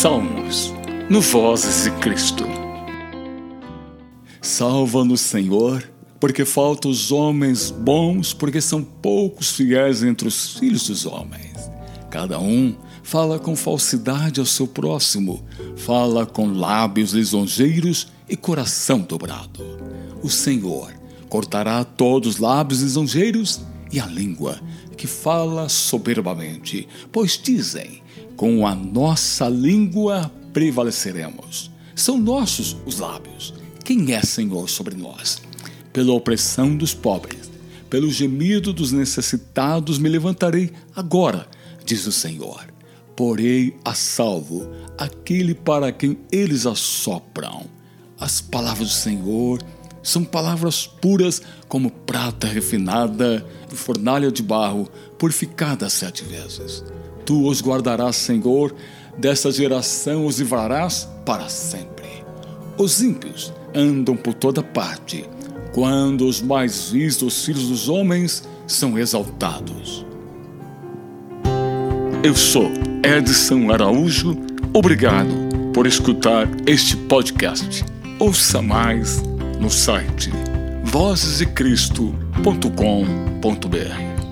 Salmos, no Vozes de Cristo. Salva-nos, Senhor, porque faltam os homens bons, porque são poucos fiéis entre os filhos dos homens. Cada um fala com falsidade ao seu próximo, fala com lábios lisonjeiros e coração dobrado. O Senhor cortará todos os lábios lisonjeiros e a língua que fala soberbamente, pois dizem: com a nossa língua prevaleceremos. São nossos os lábios. Quem é Senhor sobre nós? Pela opressão dos pobres, pelo gemido dos necessitados me levantarei agora, diz o Senhor. Porei a salvo aquele para quem eles assopram. As palavras do Senhor são palavras puras como prata refinada e fornalha de barro, purificada sete vezes. Tu os guardarás, Senhor, desta geração os livrarás para sempre. Os ímpios andam por toda parte, quando os mais vistos filhos dos homens são exaltados. Eu sou Edson Araújo, obrigado por escutar este podcast. Ouça mais no site vozesdecristo.com.br.